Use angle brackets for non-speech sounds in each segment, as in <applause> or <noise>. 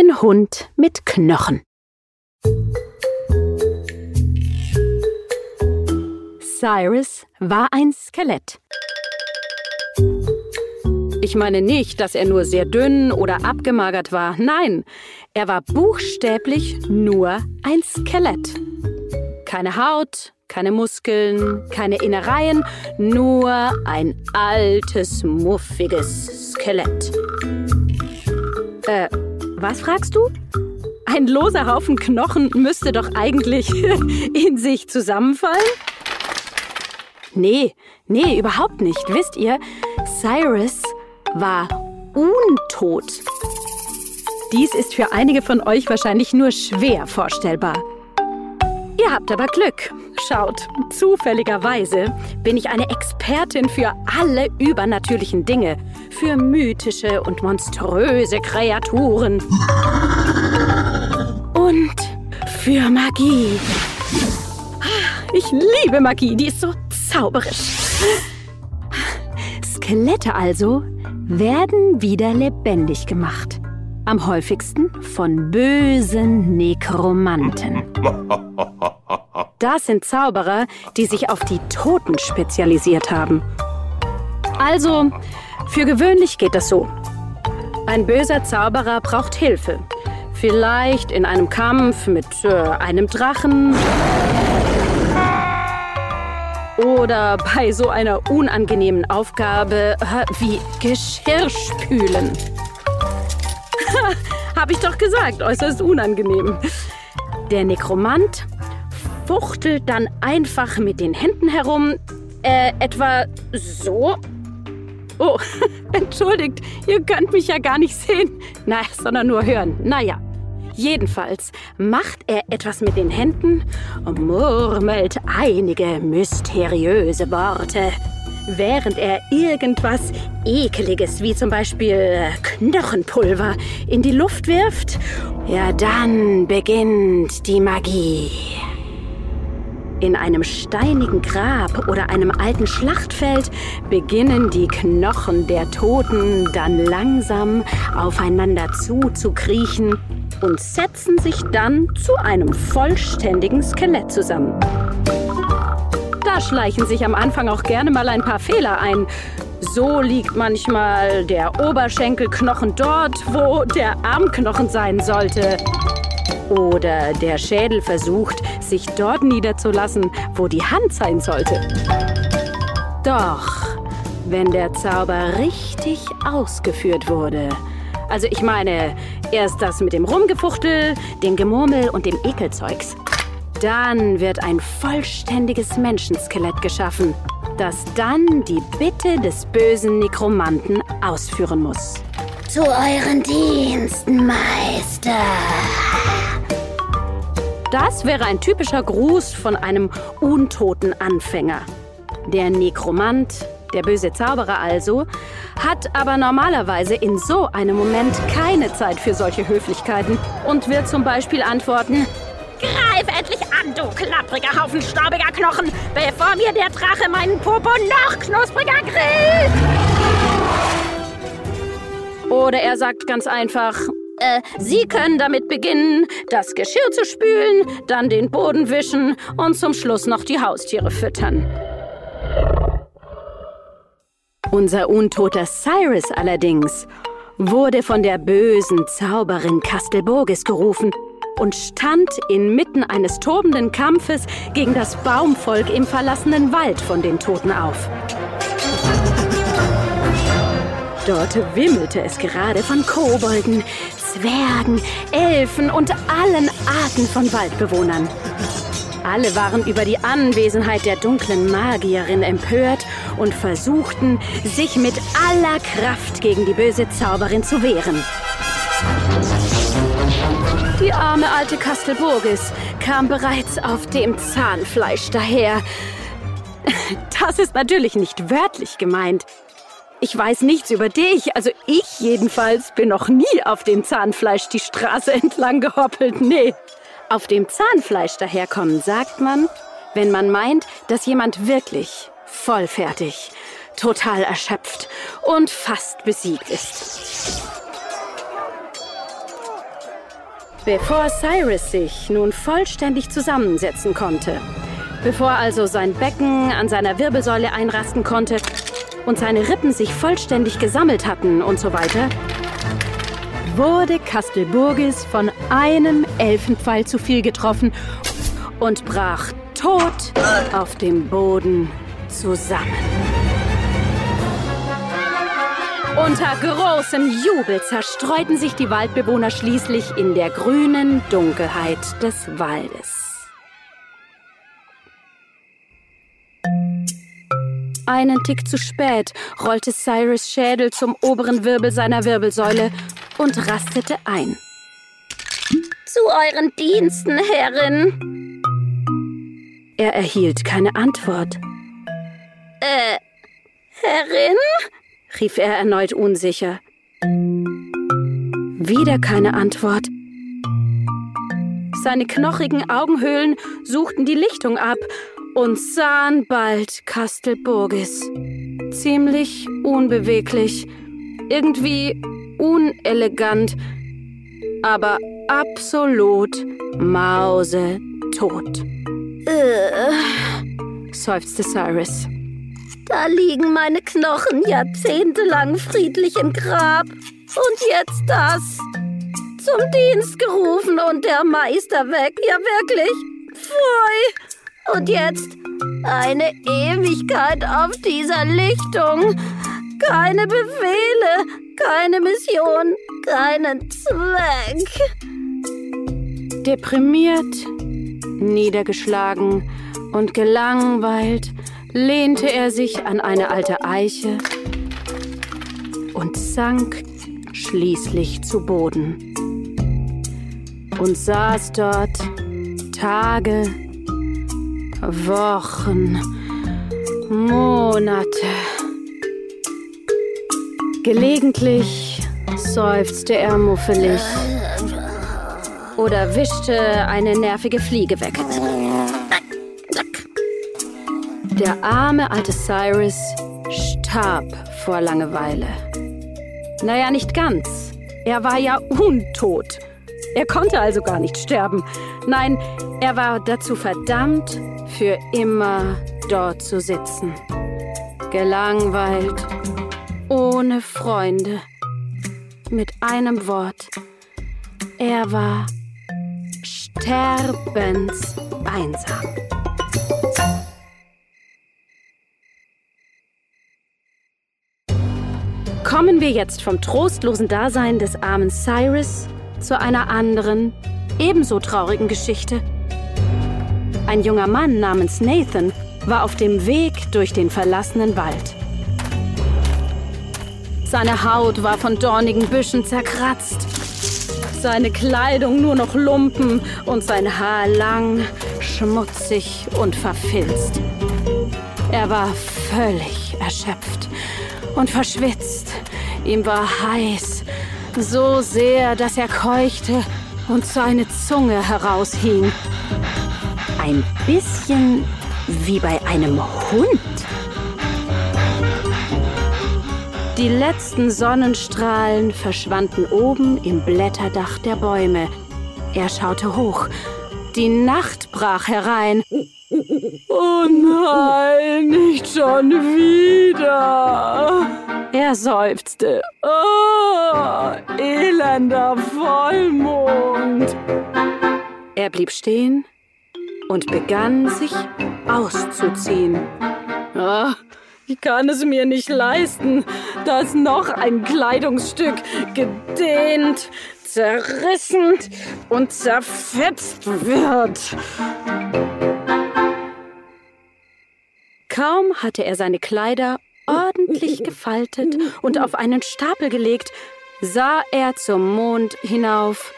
Ein Hund mit Knochen. Cyrus war ein Skelett. Ich meine nicht, dass er nur sehr dünn oder abgemagert war. Nein, er war buchstäblich nur ein Skelett. Keine Haut, keine Muskeln, keine Innereien, nur ein altes, muffiges Skelett. Äh, was fragst du? Ein loser Haufen Knochen müsste doch eigentlich <laughs> in sich zusammenfallen? Nee, nee, überhaupt nicht. Wisst ihr, Cyrus war untot. Dies ist für einige von euch wahrscheinlich nur schwer vorstellbar. Ihr habt aber Glück. Schaut, zufälligerweise bin ich eine Expertin für alle übernatürlichen Dinge, für mythische und monströse Kreaturen und für Magie. Ich liebe Magie, die ist so zauberisch. Skelette also werden wieder lebendig gemacht. Am häufigsten von bösen Nekromanten. <laughs> Das sind Zauberer, die sich auf die Toten spezialisiert haben. Also, für gewöhnlich geht das so. Ein böser Zauberer braucht Hilfe. Vielleicht in einem Kampf mit äh, einem Drachen oder bei so einer unangenehmen Aufgabe äh, wie Geschirrspülen. <laughs> Hab ich doch gesagt, äußerst unangenehm. Der Nekromant fuchtelt dann einfach mit den Händen herum, äh, etwa so. Oh, <laughs> entschuldigt, ihr könnt mich ja gar nicht sehen, na, sondern nur hören. Naja. Jedenfalls macht er etwas mit den Händen und murmelt einige mysteriöse Worte, während er irgendwas Ekeliges wie zum Beispiel Knochenpulver in die Luft wirft. Ja, dann beginnt die Magie. In einem steinigen Grab oder einem alten Schlachtfeld beginnen die Knochen der Toten dann langsam aufeinander zuzukriechen und setzen sich dann zu einem vollständigen Skelett zusammen. Da schleichen sich am Anfang auch gerne mal ein paar Fehler ein. So liegt manchmal der Oberschenkelknochen dort, wo der Armknochen sein sollte. Oder der Schädel versucht, sich dort niederzulassen, wo die Hand sein sollte. Doch, wenn der Zauber richtig ausgeführt wurde, also ich meine, erst das mit dem Rumgefuchtel, dem Gemurmel und dem Ekelzeugs. Dann wird ein vollständiges Menschenskelett geschaffen, das dann die Bitte des bösen Nekromanten ausführen muss. Zu euren Diensten, Meister. Das wäre ein typischer Gruß von einem untoten Anfänger. Der Nekromant der böse Zauberer also, hat aber normalerweise in so einem Moment keine Zeit für solche Höflichkeiten und wird zum Beispiel antworten, Greif endlich an, du klappriger Haufen staubiger Knochen, bevor mir der Drache meinen Popo noch knuspriger grillt! Oder er sagt ganz einfach, äh, Sie können damit beginnen, das Geschirr zu spülen, dann den Boden wischen und zum Schluss noch die Haustiere füttern. Unser untoter Cyrus allerdings wurde von der bösen Zauberin Kastelburgis gerufen und stand inmitten eines tobenden Kampfes gegen das Baumvolk im verlassenen Wald von den Toten auf. Dort wimmelte es gerade von Kobolden, Zwergen, Elfen und allen Arten von Waldbewohnern. Alle waren über die Anwesenheit der dunklen Magierin empört und versuchten, sich mit aller Kraft gegen die böse Zauberin zu wehren. Die arme alte Kastelburgis kam bereits auf dem Zahnfleisch daher. <laughs> Das ist natürlich nicht wörtlich gemeint. Ich weiß nichts über dich, also ich jedenfalls bin noch nie auf dem Zahnfleisch die Straße <laughs> entlang gehoppelt, nee. Auf dem Zahnfleisch daherkommen sagt man, wenn man meint, dass jemand wirklich vollfertig, total erschöpft und fast besiegt ist. Bevor Cyrus sich nun vollständig zusammensetzen konnte, bevor also sein Becken an seiner Wirbelsäule einrasten konnte und seine Rippen sich vollständig gesammelt hatten und so weiter, wurde Kastelburgis von einem Elfenpfeil zu viel getroffen und brach tot auf dem Boden zusammen. Unter großem Jubel zerstreuten sich die Waldbewohner schließlich in der grünen Dunkelheit des Waldes. Einen Tick zu spät rollte Cyrus Schädel zum oberen Wirbel seiner Wirbelsäule und rastete ein. Zu euren Diensten, Herrin. Er erhielt keine Antwort. Äh, Herrin? Rief er erneut unsicher. Wieder keine Antwort. Seine knochigen Augenhöhlen suchten die Lichtung ab und sahen bald Kastelburgis. Ziemlich unbeweglich, irgendwie unelegant, aber absolut mausetot. Äh, seufzte Cyrus. Da liegen meine Knochen jahrzehntelang friedlich im Grab. Und jetzt das. Zum Dienst gerufen und der Meister weg. Ja, wirklich. Pfui. Und jetzt eine Ewigkeit auf dieser Lichtung. Keine Befehle, keine Mission, keinen Zweck. Deprimiert, niedergeschlagen und gelangweilt lehnte er sich an eine alte Eiche und sank schließlich zu Boden und saß dort Tage, Wochen, Monate. Gelegentlich seufzte er muffelig oder wischte eine nervige Fliege weg. Der arme alte Cyrus starb vor Langeweile. Naja, nicht ganz. Er war ja untot. Er konnte also gar nicht sterben. Nein, er war dazu verdammt, für immer dort zu sitzen. Gelangweilt, ohne Freunde. Mit einem Wort. Er war sterbenseinsam. Kommen wir jetzt vom trostlosen Dasein des armen Cyrus zu einer anderen, ebenso traurigen Geschichte. Ein junger Mann namens Nathan war auf dem Weg durch den verlassenen Wald. Seine Haut war von dornigen Büschen zerkratzt, seine Kleidung nur noch Lumpen und sein Haar lang, schmutzig und verfilzt. Er war völlig erschöpft und verschwitzt. Ihm war heiß, so sehr, dass er keuchte und seine Zunge heraushing. Ein bisschen wie bei einem Hund. Die letzten Sonnenstrahlen verschwanden oben im Blätterdach der Bäume. Er schaute hoch. Die Nacht brach herein. Oh nein, nicht schon wieder. Er seufzte. Oh, elender Vollmond. Er blieb stehen und begann sich auszuziehen. Ah, ich kann es mir nicht leisten, dass noch ein Kleidungsstück gedehnt, zerrissen und zerfetzt wird. Kaum hatte er seine Kleider ordentlich gefaltet und auf einen Stapel gelegt, sah er zum Mond hinauf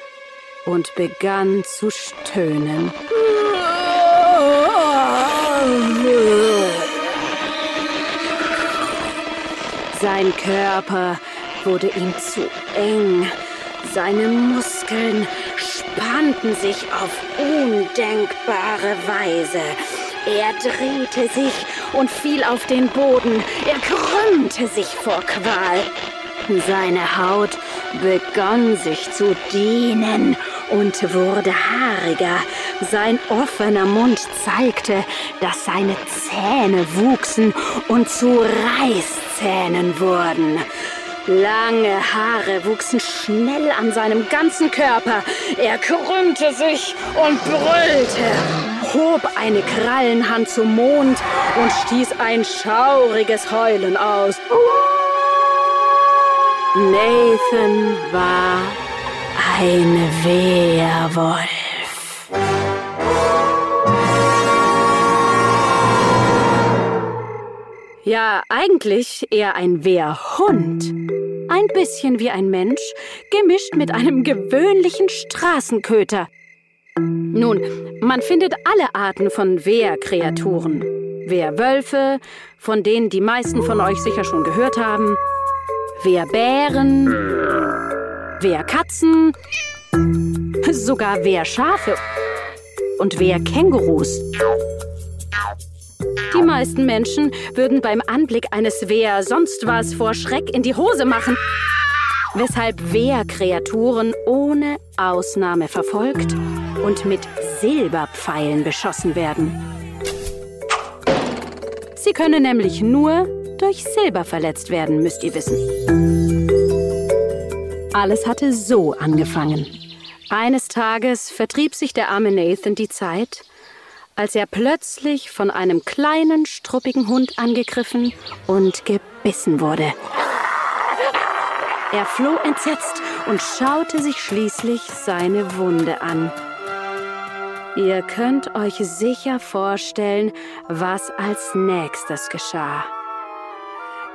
und begann zu stöhnen. Sein Körper wurde ihm zu eng. Seine Muskeln spannten sich auf undenkbare Weise. Er drehte sich und fiel auf den Boden. Er krümmte sich vor Qual. Seine Haut begann sich zu dehnen und wurde haariger. Sein offener Mund zeigte, dass seine Zähne wuchsen und zu Reißzähnen wurden. Lange Haare wuchsen schnell an seinem ganzen Körper. Er krümmte sich und brüllte, hob eine Krallenhand zum Mond und stieß ein schauriges Heulen aus. Nathan war ein Wehrwolf. Ja, eigentlich eher ein Wehrhund. Ein bisschen wie ein Mensch, gemischt mit einem gewöhnlichen Straßenköter. Nun, man findet alle Arten von Wehrkreaturen. Wehrwölfe, von denen die meisten von euch sicher schon gehört haben. Wehrbären, Wehrkatzen, sogar Wehrschafe und Wehrkängurus. Die meisten Menschen würden beim Anblick eines Wehr sonst was vor Schreck in die Hose machen, weshalb Wehrkreaturen ohne Ausnahme verfolgt und mit Silberpfeilen beschossen werden. Sie können nämlich nur durch Silber verletzt werden, müsst ihr wissen. Alles hatte so angefangen. Eines Tages vertrieb sich der arme Nathan die Zeit, als er plötzlich von einem kleinen, struppigen Hund angegriffen und gebissen wurde. Er floh entsetzt und schaute sich schließlich seine Wunde an. Ihr könnt euch sicher vorstellen, was als nächstes geschah.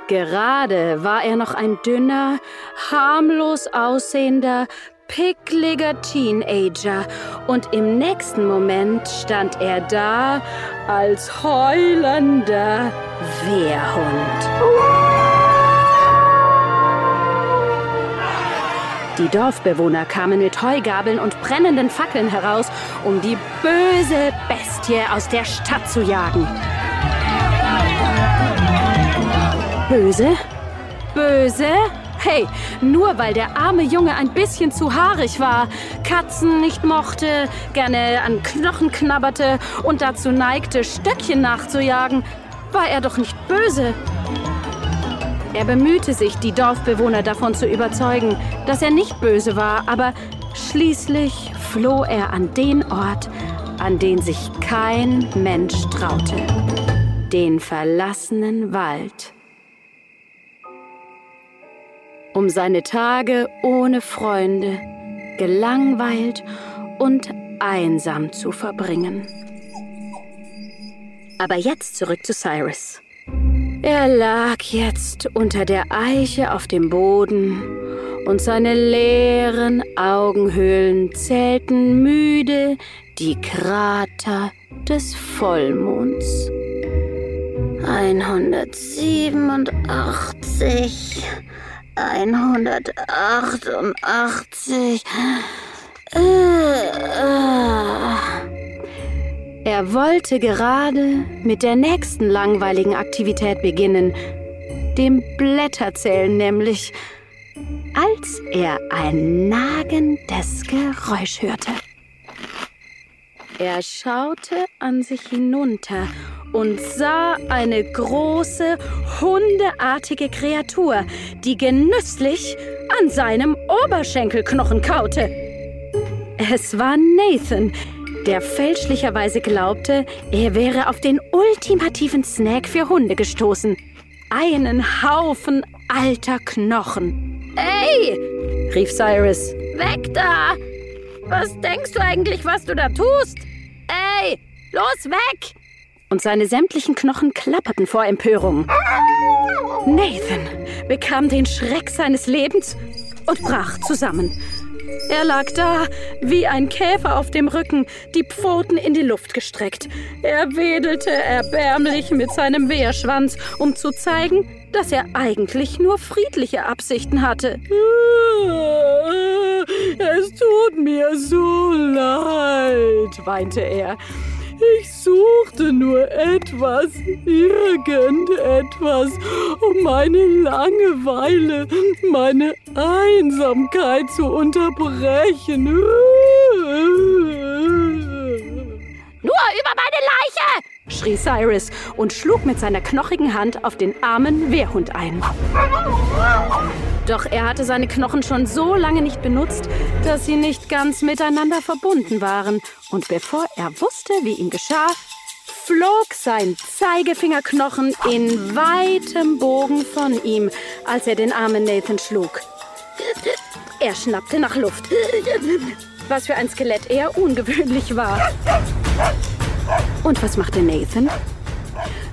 Gerade war er noch ein dünner, harmlos aussehender, pickliger Teenager und im nächsten Moment stand er da als heulender Wehrhund. Die Dorfbewohner kamen mit Heugabeln und brennenden Fackeln heraus, um die böse Bestie aus der Stadt zu jagen. Böse? Böse? Hey, nur weil der arme Junge ein bisschen zu haarig war, Katzen nicht mochte, gerne an Knochen knabberte und dazu neigte, Stöckchen nachzujagen, war er doch nicht böse. Er bemühte sich, die Dorfbewohner davon zu überzeugen, dass er nicht böse war, aber schließlich floh er an den Ort, an den sich kein Mensch traute. Den verlassenen Wald um seine Tage ohne Freunde, gelangweilt und einsam zu verbringen. Aber jetzt zurück zu Cyrus. Er lag jetzt unter der Eiche auf dem Boden und seine leeren Augenhöhlen zählten müde die Krater des Vollmonds. 187, 188. Äh, äh. Er wollte gerade mit der nächsten langweiligen Aktivität beginnen, dem Blätterzählen nämlich, als er ein nagendes Geräusch hörte. Er schaute an sich hinunter und sah eine große, hundeartige Kreatur, die genüsslich an seinem Oberschenkelknochen kaute. Es war Nathan, der fälschlicherweise glaubte, er wäre auf den ultimativen Snack für Hunde gestoßen. Einen Haufen alter Knochen. Ey! rief Cyrus. Weg da! Was denkst du eigentlich, was du da tust? Ey, los weg! Und seine sämtlichen Knochen klapperten vor Empörung. Nathan bekam den Schreck seines Lebens und brach zusammen. Er lag da wie ein Käfer auf dem Rücken, die Pfoten in die Luft gestreckt. Er wedelte erbärmlich mit seinem Wehrschwanz, um zu zeigen, dass er eigentlich nur friedliche Absichten hatte. Es tut mir so leid, weinte er. Ich suchte nur etwas, irgendetwas, um meine Langeweile, meine Einsamkeit zu unterbrechen. Nur über meine Leiche! schrie Cyrus und schlug mit seiner knochigen Hand auf den armen Wehrhund ein. Doch er hatte seine Knochen schon so lange nicht benutzt, dass sie nicht ganz miteinander verbunden waren. Und bevor er wusste, wie ihm geschah, flog sein Zeigefingerknochen in weitem Bogen von ihm, als er den armen Nathan schlug. Er schnappte nach Luft, was für ein Skelett eher ungewöhnlich war. Und was machte Nathan?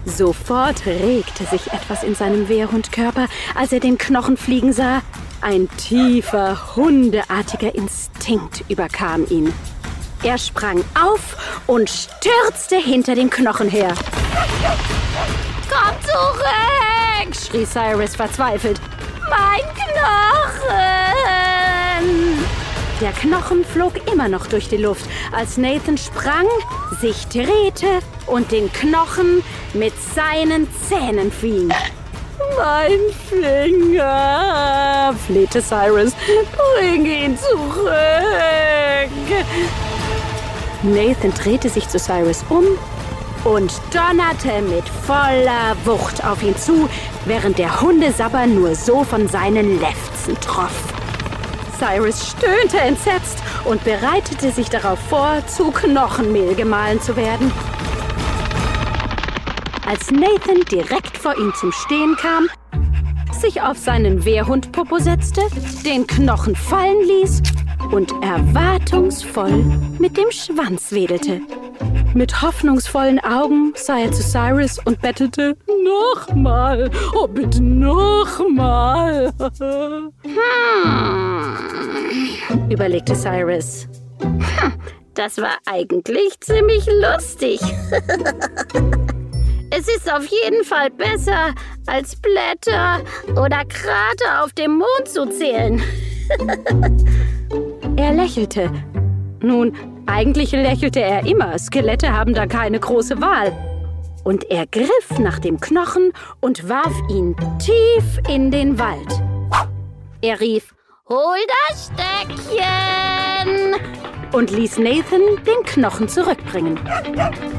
Sofort regte sich etwas in seinem Wehrhundkörper, als er den Knochen fliegen sah. Ein tiefer, hundeartiger Instinkt überkam ihn. Er sprang auf und stürzte hinter dem Knochen her. Komm zurück! schrie Cyrus verzweifelt. Mein Knochen! Der Knochen flog immer noch durch die Luft, als Nathan sprang, sich drehte und den Knochen mit seinen Zähnen fing. Mein Finger, flehte Cyrus, bring ihn zurück. Nathan drehte sich zu Cyrus um und donnerte mit voller Wucht auf ihn zu, während der Hundesabber nur so von seinen Lefzen troff. Cyrus stöhnte entsetzt und bereitete sich darauf vor, zu Knochenmehl gemahlen zu werden. Als Nathan direkt vor ihm zum Stehen kam, sich auf seinen Wehrhund-Popo setzte, den Knochen fallen ließ und erwartungsvoll mit dem Schwanz wedelte. Mit hoffnungsvollen Augen sah er zu Cyrus und bettelte, nochmal, oh bitte nochmal. Hm, überlegte Cyrus. Das war eigentlich ziemlich lustig. <laughs> es ist auf jeden Fall besser, als Blätter oder Krater auf dem Mond zu zählen. <laughs> er lächelte. Nun, eigentlich lächelte er immer. Skelette haben da keine große Wahl. Und er griff nach dem Knochen und warf ihn tief in den Wald. Er rief, Hol das Stöckchen! Und ließ Nathan den Knochen zurückbringen.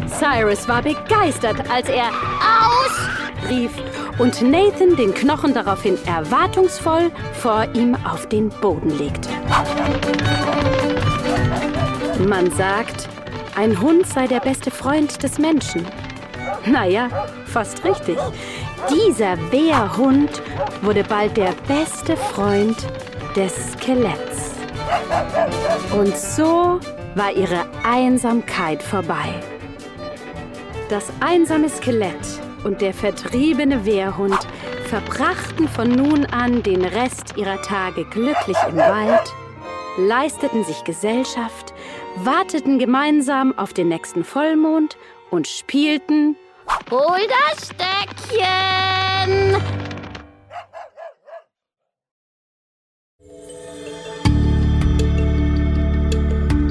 Cyrus war begeistert, als er Aus rief und Nathan den Knochen daraufhin erwartungsvoll vor ihm auf den Boden legte. Man sagt, ein Hund sei der beste Freund des Menschen. Naja, fast richtig. Dieser Wehrhund wurde bald der beste Freund des Skeletts. Und so war ihre Einsamkeit vorbei. Das einsame Skelett und der vertriebene Wehrhund verbrachten von nun an den Rest ihrer Tage glücklich im Wald, leisteten sich Gesellschaft warteten gemeinsam auf den nächsten Vollmond und spielten Hol das Stöckchen!